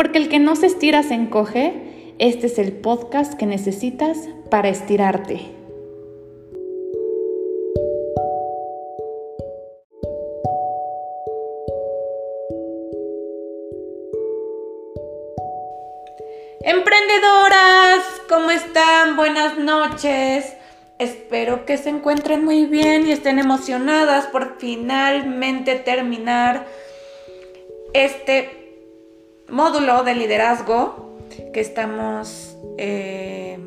Porque el que no se estira se encoge. Este es el podcast que necesitas para estirarte. Emprendedoras, ¿cómo están? Buenas noches. Espero que se encuentren muy bien y estén emocionadas por finalmente terminar este módulo de liderazgo que estamos, eh,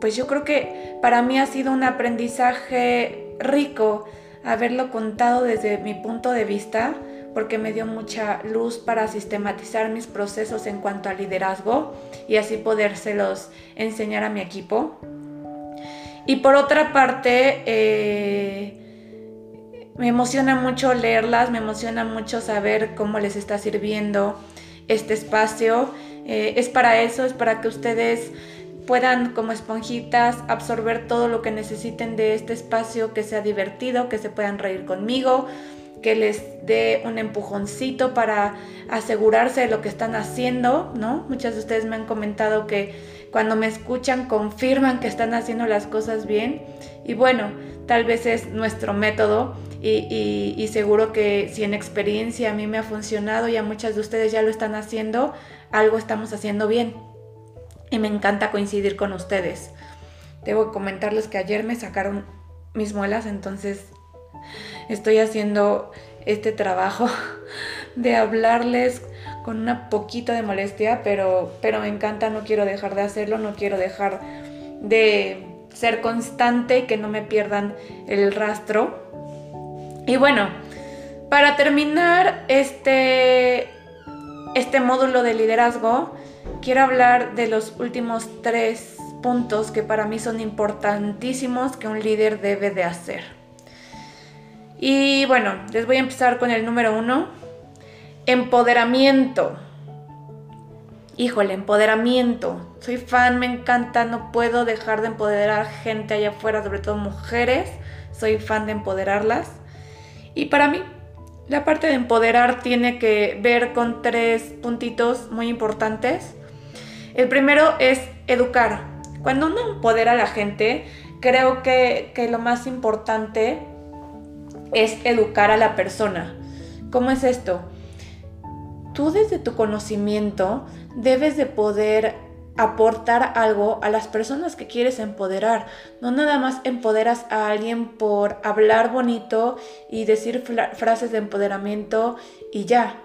pues yo creo que para mí ha sido un aprendizaje rico haberlo contado desde mi punto de vista porque me dio mucha luz para sistematizar mis procesos en cuanto a liderazgo y así podérselos enseñar a mi equipo. Y por otra parte, eh, me emociona mucho leerlas, me emociona mucho saber cómo les está sirviendo este espacio. Eh, es para eso, es para que ustedes puedan como esponjitas absorber todo lo que necesiten de este espacio, que sea divertido, que se puedan reír conmigo, que les dé un empujoncito para asegurarse de lo que están haciendo, ¿no? Muchas de ustedes me han comentado que cuando me escuchan confirman que están haciendo las cosas bien y bueno, tal vez es nuestro método y, seguro que si en experiencia a mí me ha funcionado y a muchas de ustedes ya lo están haciendo, algo estamos haciendo bien y me encanta coincidir con ustedes. Debo comentarles que ayer me sacaron mis muelas, entonces estoy haciendo este trabajo de hablarles con una poquita de molestia, pero, pero me encanta, no quiero dejar de hacerlo, no quiero dejar de ser constante y que no me pierdan el rastro. Y bueno, para terminar este, este módulo de liderazgo, quiero hablar de los últimos tres puntos que para mí son importantísimos que un líder debe de hacer. Y bueno, les voy a empezar con el número uno. Empoderamiento. Híjole, empoderamiento. Soy fan, me encanta, no puedo dejar de empoderar gente allá afuera, sobre todo mujeres. Soy fan de empoderarlas. Y para mí, la parte de empoderar tiene que ver con tres puntitos muy importantes. El primero es educar. Cuando uno empodera a la gente, creo que, lo más importante es educar a la persona. ¿Cómo es esto? Tú desde tu conocimiento debes de poder aportar algo a las personas que quieres empoderar. No nada más empoderas a alguien por hablar bonito y decir frases de empoderamiento y ya.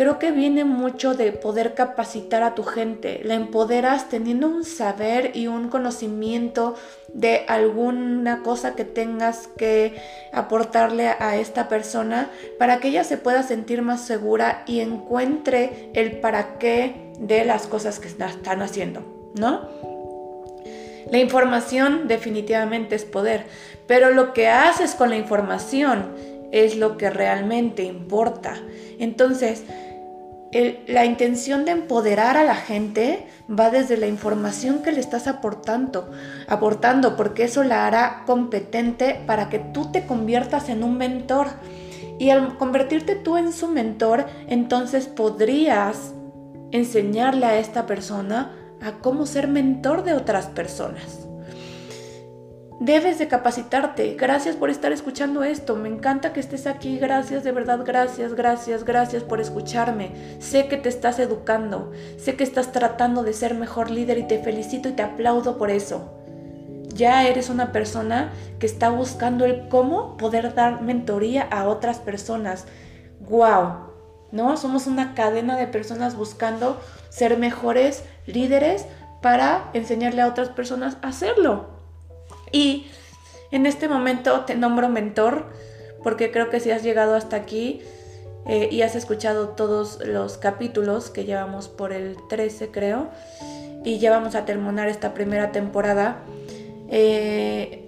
Creo que viene mucho de poder capacitar a tu gente. La empoderas teniendo un saber y un conocimiento de alguna cosa que tengas que aportarle a esta persona para que ella se pueda sentir más segura y encuentre el para qué de las cosas que están haciendo, ¿no? La información definitivamente es poder, pero lo que haces con la información es lo que realmente importa. Entonces, la intención de empoderar a la gente va desde la información que le estás aportando, aportando, porque eso la hará competente para que tú te conviertas en un mentor. Y al convertirte tú en su mentor, entonces podrías enseñarle a esta persona a cómo ser mentor de otras personas. Debes de capacitarte. Gracias por estar escuchando esto. Me encanta que estés aquí. Gracias, de verdad, gracias, gracias, gracias por escucharme. Sé que te estás educando. Sé que estás tratando de ser mejor líder y te felicito y te aplaudo por eso. Ya eres una persona que está buscando el cómo poder dar mentoría a otras personas. ¡Wow! ¿No? Somos una cadena de personas buscando ser mejores líderes para enseñarle a otras personas a hacerlo. Y en este momento te nombro mentor porque creo que si has llegado hasta aquí eh, y has escuchado todos los capítulos que llevamos por el 13 creo y ya vamos a terminar esta primera temporada, eh,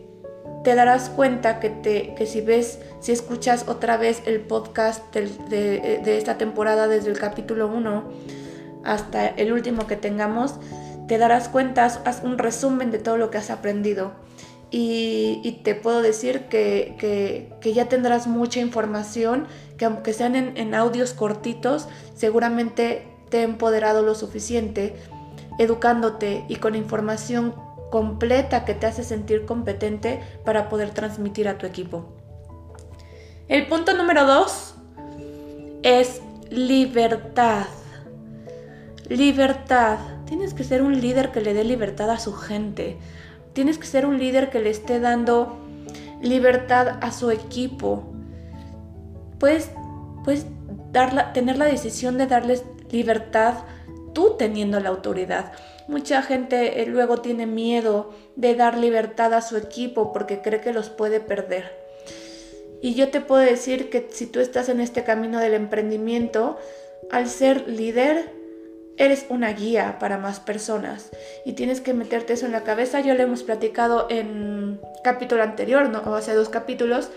te darás cuenta que, te, que si ves, si escuchas otra vez el podcast de, de esta temporada desde el capítulo 1 hasta el último que tengamos, te darás cuenta, haz un resumen de todo lo que has aprendido y, te puedo decir que, ya tendrás mucha información, que aunque sean en, audios cortitos, seguramente te he empoderado lo suficiente, educándote y con información completa que te hace sentir competente para poder transmitir a tu equipo. El punto número dos es libertad. Libertad. Tienes que ser un líder que le dé libertad a su gente. Tienes que ser un líder que le esté dando libertad a su equipo. Puedes, puedes tener la decisión de darles libertad tú teniendo la autoridad. Mucha gente eh, luego tiene miedo de dar libertad a su equipo porque cree que los puede perder. Y yo te puedo decir que si tú estás en este camino del emprendimiento, al ser líder, eres una guía para más personas y tienes que meterte eso en la cabeza. Ya lo hemos platicado en capítulo anterior, ¿no? o hace dos capítulos,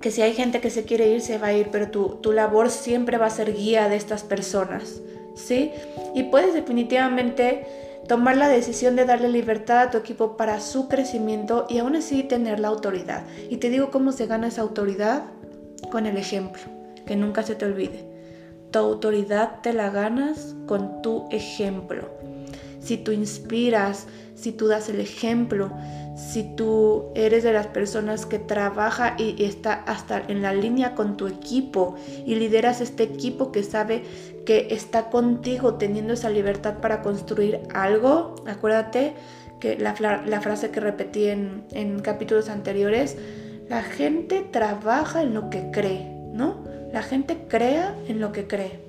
que si hay gente que se quiere ir, se va a ir, pero tu, tu labor siempre va a ser guía de estas personas, ¿sí? Y puedes definitivamente tomar la decisión de darle libertad a tu equipo para su crecimiento y aún así tener la autoridad. Y te digo cómo se gana esa autoridad con el ejemplo, que nunca se te olvide. Tu autoridad te la ganas con tu ejemplo. Si tú inspiras, si tú das el ejemplo, si tú eres de las personas que trabaja y, está hasta en la línea con tu equipo y lideras este equipo que sabe que está contigo teniendo esa libertad para construir algo, acuérdate que la, frase que repetí en, capítulos anteriores, la gente trabaja en lo que cree, ¿no? La gente crea en lo que cree.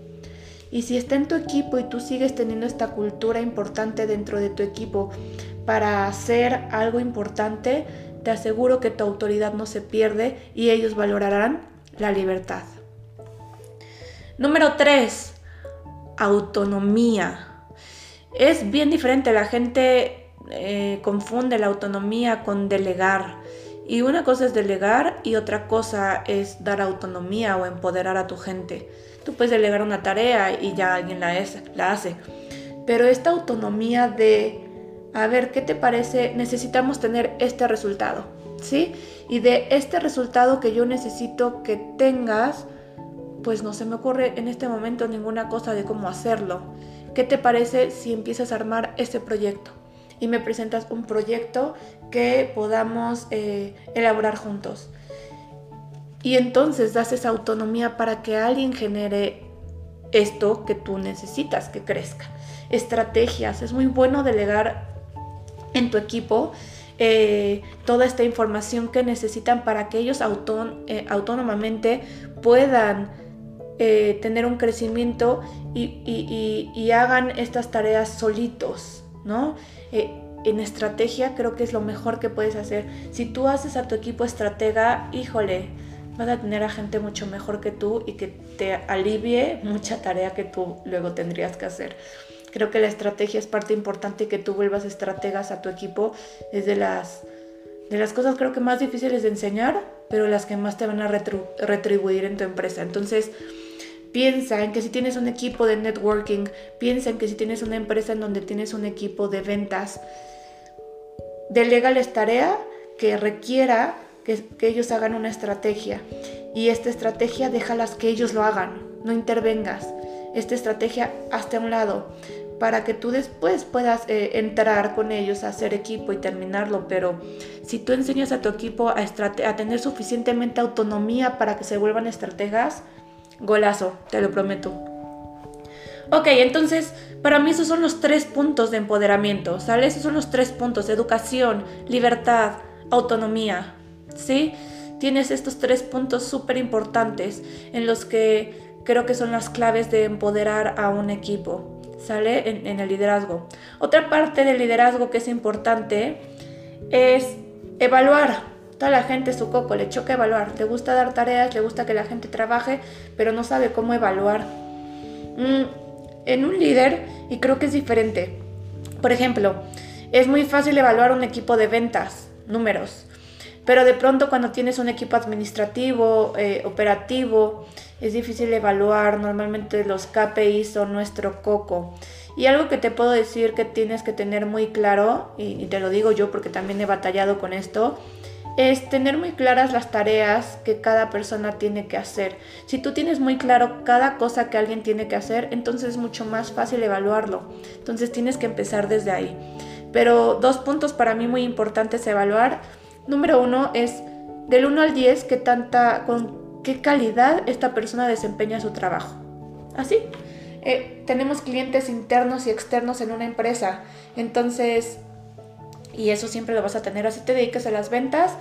Y si está en tu equipo y tú sigues teniendo esta cultura importante dentro de tu equipo, para hacer algo importante, te aseguro que tu autoridad no se pierde y ellos valorarán la libertad. Número 3. Autonomía. Es bien diferente, la gente eh, confunde la autonomía con delegar. Y una cosa es delegar y otra cosa es dar autonomía o empoderar a tu gente. Tú puedes delegar una tarea y ya alguien la, la hace. Pero esta autonomía de a ver, ¿qué te parece? Necesitamos tener este resultado, ¿sí? Y de este resultado que yo necesito que tengas, pues no se me ocurre en este momento ninguna cosa de cómo hacerlo. ¿Qué te parece si empiezas a armar este proyecto? Y me presentas un proyecto que podamos eh, elaborar juntos. Y entonces das esa autonomía para que alguien genere esto que tú necesitas que crezca. Estrategias. Es muy bueno delegar en tu equipo eh, toda esta información que necesitan para que ellos eh, autónomamente puedan tener un crecimiento y, hagan estas tareas solitos, ¿no? En estrategia creo que es lo mejor que puedes hacer. Si tú haces a tu equipo estratega, híjole, vas a tener a gente mucho mejor que tú y que te alivie mucha tarea que tú luego tendrías que hacer. Creo que la estrategia es parte importante y que tú vuelvas estrategas a tu equipo es de las, de las cosas creo que más difíciles de enseñar, pero las que más te van a retribuir en tu empresa. Entonces, piensa en que si tienes un equipo de networking, piensa en que si tienes una empresa en donde tienes un equipo de ventas, delegales tarea que requiera que, ellos hagan una estrategia. Y esta estrategia déjalas que ellos lo hagan, no intervengas. Esta estrategia hasta un lado para que tú después puedas eh, entrar con ellos a hacer equipo y terminarlo, pero si tú enseñas a tu equipo a tener suficientemente autonomía para que se vuelvan estrategas, golazo, te lo prometo. Ok, entonces para mí esos son los tres puntos de empoderamiento, ¿sale? Esos son los tres puntos, educación, libertad, autonomía, ¿sí? Tienes estos tres puntos súper importantes en los que creo que son las claves de empoderar a un equipo sale en, el liderazgo. Otra parte del liderazgo que es importante es evaluar. Toda la gente su coco, le choca evaluar. Le gusta dar tareas, le gusta que la gente trabaje, pero no sabe cómo evaluar. Mm, en un líder, y creo que es diferente. Por ejemplo, es muy fácil evaluar un equipo de ventas, números. Pero de pronto cuando tienes un equipo administrativo, eh, operativo, es difícil evaluar. Normalmente los KPIs son nuestro coco. Y algo que te puedo decir que tienes que tener muy claro, y, te lo digo yo porque también he batallado con esto, es tener muy claras las tareas que cada persona tiene que hacer. Si tú tienes muy claro cada cosa que alguien tiene que hacer, entonces es mucho más fácil evaluarlo. Entonces tienes que empezar desde ahí. Pero dos puntos para mí muy importantes evaluar. Número uno es del 1 al 10, qué tanta, con qué calidad esta persona desempeña su trabajo. Así. Eh, tenemos clientes internos y externos en una empresa. Entonces, y eso siempre lo vas a tener. Así te dedicas a las ventas.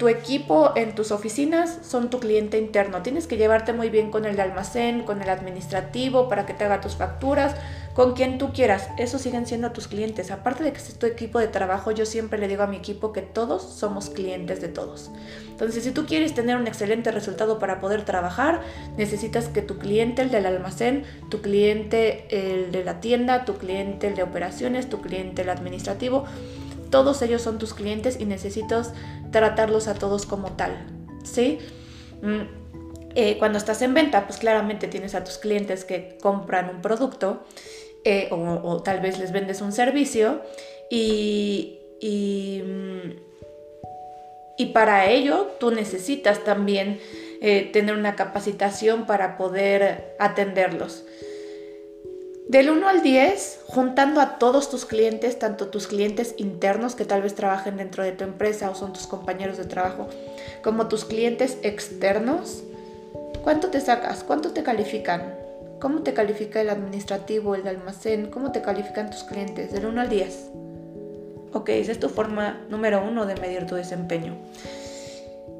Tu equipo en tus oficinas son tu cliente interno. Tienes que llevarte muy bien con el de almacén, con el administrativo, para que te haga tus facturas, con quien tú quieras. Esos siguen siendo tus clientes. Aparte de que es tu equipo de trabajo, yo siempre le digo a mi equipo que todos somos clientes de todos. Entonces, si tú quieres tener un excelente resultado para poder trabajar, necesitas que tu cliente, el del almacén, tu cliente, el de la tienda, tu cliente, el de operaciones, tu cliente, el administrativo, todos ellos son tus clientes y necesitas tratarlos a todos como tal, ¿sí? Mm, eh, cuando estás en venta, pues claramente tienes a tus clientes que compran un producto eh, o, tal vez les vendes un servicio y, y, mm, para ello tú necesitas también eh, tener una capacitación para poder atenderlos. Del 1 al 10, juntando a todos tus clientes, tanto tus clientes internos que tal vez trabajen dentro de tu empresa o son tus compañeros de trabajo, como tus clientes externos, ¿cuánto te sacas? ¿Cuánto te califican? ¿Cómo te califica el administrativo, el de almacén? ¿Cómo te califican tus clientes? Del 1 al 10. Ok, esa es tu forma número uno de medir tu desempeño.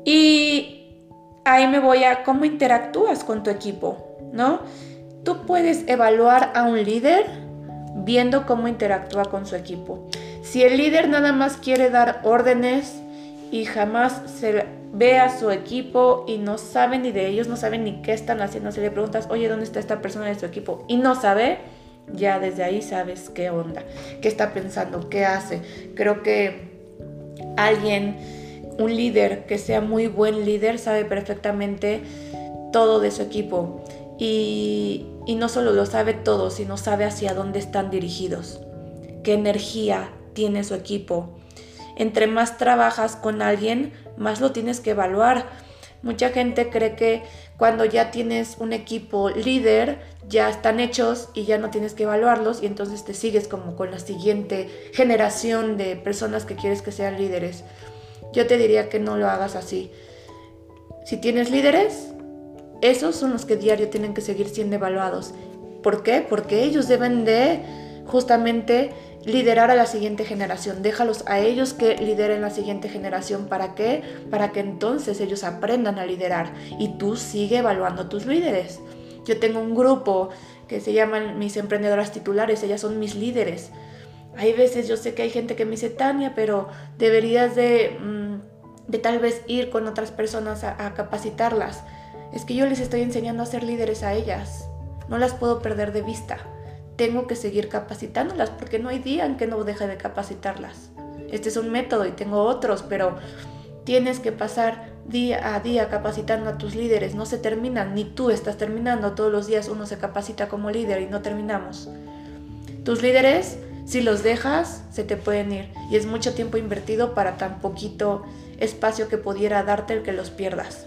Y ahí me voy a cómo interactúas con tu equipo, ¿no? Tú puedes evaluar a un líder viendo cómo interactúa con su equipo. Si el líder nada más quiere dar órdenes y jamás se ve a su equipo y no sabe ni de ellos, no sabe ni qué están haciendo, si le preguntas, oye, ¿dónde está esta persona de su equipo? Y no sabe, ya desde ahí sabes qué onda, qué está pensando, qué hace. Creo que alguien, un líder que sea muy buen líder, sabe perfectamente todo de su equipo y, no solo lo sabe todo, sino sabe hacia dónde están dirigidos, qué energía tiene su equipo. Entre más trabajas con alguien, más lo tienes que evaluar. Mucha gente cree que cuando ya tienes un equipo líder, ya están hechos y ya no tienes que evaluarlos y entonces te sigues como con la siguiente generación de personas que quieres que sean líderes. Yo te diría que no lo hagas así. Si tienes líderes, esos son los que diario tienen que seguir siendo evaluados. ¿Por qué? Porque ellos deben de justamente liderar a la siguiente generación. Déjalos a ellos que lideren la siguiente generación. ¿Para qué? Para que entonces ellos aprendan a liderar y tú sigue evaluando a tus líderes. Yo tengo un grupo que se llaman mis emprendedoras titulares, ellas son mis líderes. Hay veces yo sé que hay gente que me dice, Tania, pero deberías de, mm, de tal vez ir con otras personas a capacitarlas. Es que yo les estoy enseñando a ser líderes a ellas. No las puedo perder de vista. Tengo que seguir capacitándolas porque no hay día en que no deje de capacitarlas. Este es un método y tengo otros, pero tienes que pasar día a día capacitando a tus líderes. No se terminan, ni tú estás terminando. Todos los días uno se capacita como líder y no terminamos. Tus líderes, si los dejas, se te pueden ir. Y es mucho tiempo invertido para tan poquito espacio que pudiera darte el que los pierdas.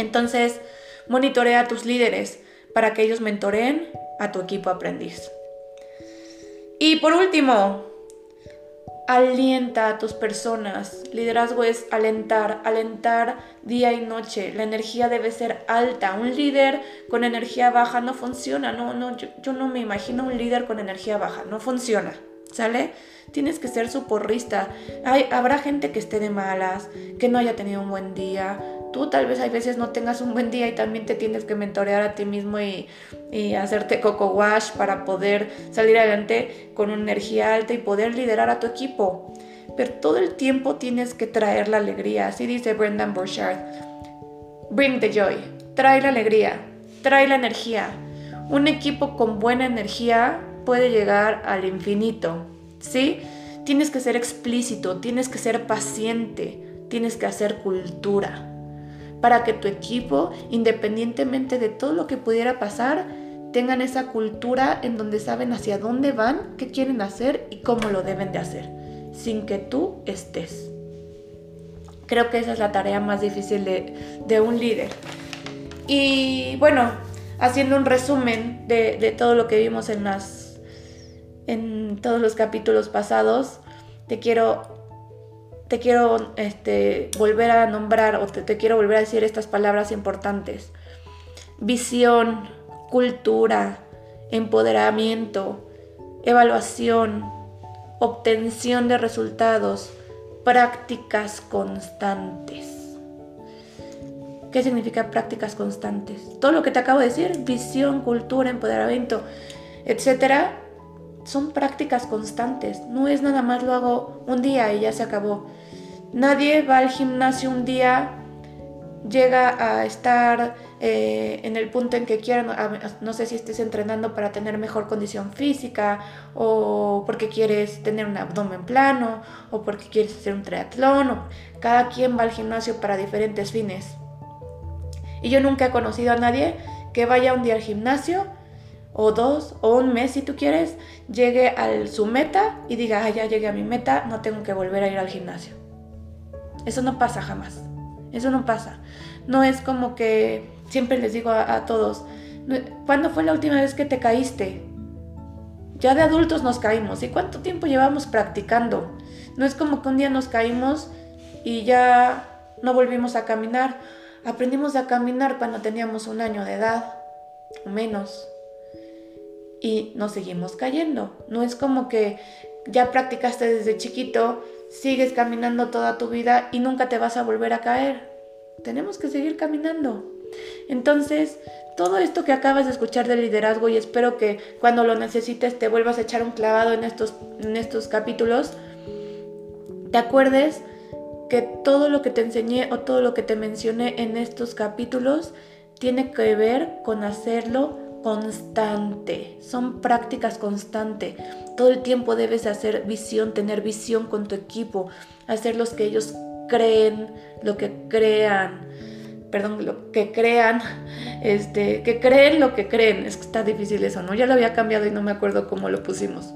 Entonces, monitorea a tus líderes para que ellos mentoreen a tu equipo aprendiz. Y por último, alienta a tus personas. Liderazgo es alentar, alentar día y noche. La energía debe ser alta. Un líder con energía baja no funciona. No, no, yo, no me imagino un líder con energía baja. No funciona. ¿Sale? Tienes que ser su porrista. Hay, habrá gente que esté de malas, que no haya tenido un buen día, tú tal vez hay veces no tengas un buen día y también te tienes que mentorear a ti mismo y, hacerte coco wash para poder salir adelante con una energía alta y poder liderar a tu equipo. Pero todo el tiempo tienes que traer la alegría, así dice Brendan Burchard. Bring the joy, trae la alegría, trae la energía. Un equipo con buena energía puede llegar al infinito, ¿sí? Tienes que ser explícito, tienes que ser paciente, tienes que hacer cultura para que tu equipo, independientemente de todo lo que pudiera pasar, tengan esa cultura en donde saben hacia dónde van, qué quieren hacer y cómo lo deben de hacer, sin que tú estés. Creo que esa es la tarea más difícil de, un líder. Y bueno, haciendo un resumen de, todo lo que vimos en, las, en todos los capítulos pasados, te quiero te quiero este, volver a nombrar o te, quiero volver a decir estas palabras importantes. Visión, cultura, empoderamiento, evaluación, obtención de resultados, prácticas constantes. ¿Qué significa prácticas constantes? Todo lo que te acabo de decir, visión, cultura, empoderamiento, etcétera, son prácticas constantes. No es nada más lo hago un día y ya se acabó. Nadie va al gimnasio un día, llega a estar eh, en el punto en que quiera, no sé si estés entrenando para tener mejor condición física o porque quieres tener un abdomen plano o porque quieres hacer un triatlón. cada quien va al gimnasio para diferentes fines. Y yo nunca he conocido a nadie que vaya un día al gimnasio o dos o un mes si tú quieres, llegue a su meta y diga, ya llegué a mi meta, no tengo que volver a ir al gimnasio. Eso no pasa jamás. Eso no pasa. No es como que siempre les digo a, todos, ¿cuándo fue la última vez que te caíste? Ya de adultos nos caímos. ¿Y cuánto tiempo llevamos practicando? No es como que un día nos caímos y ya no volvimos a caminar. Aprendimos a caminar cuando teníamos un año de edad o menos. Y nos seguimos cayendo. No es como que ya practicaste desde chiquito sigues caminando toda tu vida y nunca te vas a volver a caer. Tenemos que seguir caminando. Entonces, todo esto que acabas de escuchar de liderazgo y espero que cuando lo necesites te vuelvas a echar un clavado en estos, en estos capítulos, te acuerdes que todo lo que te enseñé o todo lo que te mencioné en estos capítulos tiene que ver con hacerlo constante, son prácticas constantes. Todo el tiempo debes hacer visión, tener visión con tu equipo, hacer los que ellos creen, lo que crean, perdón, lo que crean, este, que creen lo que creen. Es que está difícil eso, ¿no? Ya lo había cambiado y no me acuerdo cómo lo pusimos.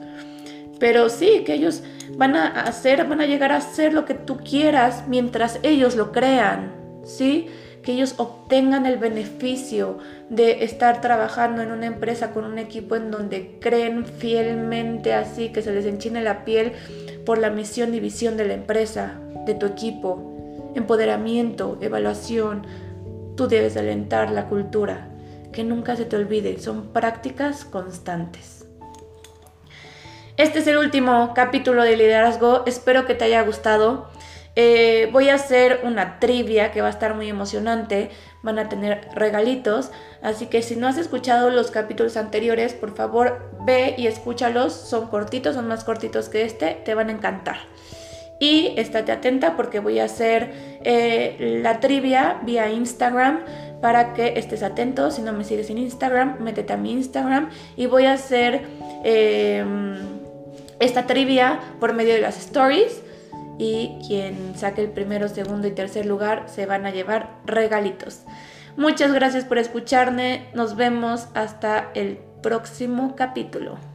Pero sí, que ellos van a hacer, van a llegar a hacer lo que tú quieras mientras ellos lo crean, ¿sí? Que ellos obtengan el beneficio de estar trabajando en una empresa con un equipo en donde creen fielmente así, que se les enchine la piel por la misión y visión de la empresa, de tu equipo, empoderamiento, evaluación. Tú debes alentar la cultura, que nunca se te olvide, son prácticas constantes. Este es el último capítulo de liderazgo, espero que te haya gustado. Eh, voy a hacer una trivia que va a estar muy emocionante. Van a tener regalitos. Así que si no has escuchado los capítulos anteriores, por favor ve y escúchalos. Son cortitos, son más cortitos que este. Te van a encantar. Y estate atenta porque voy a hacer eh, la trivia vía Instagram para que estés atento. Si no me sigues en Instagram, métete a mi Instagram y voy a hacer em, esta trivia por medio de las stories y quien saque el primero, segundo y tercer lugar se van a llevar regalitos. Muchas gracias por escucharme, nos vemos hasta el próximo capítulo.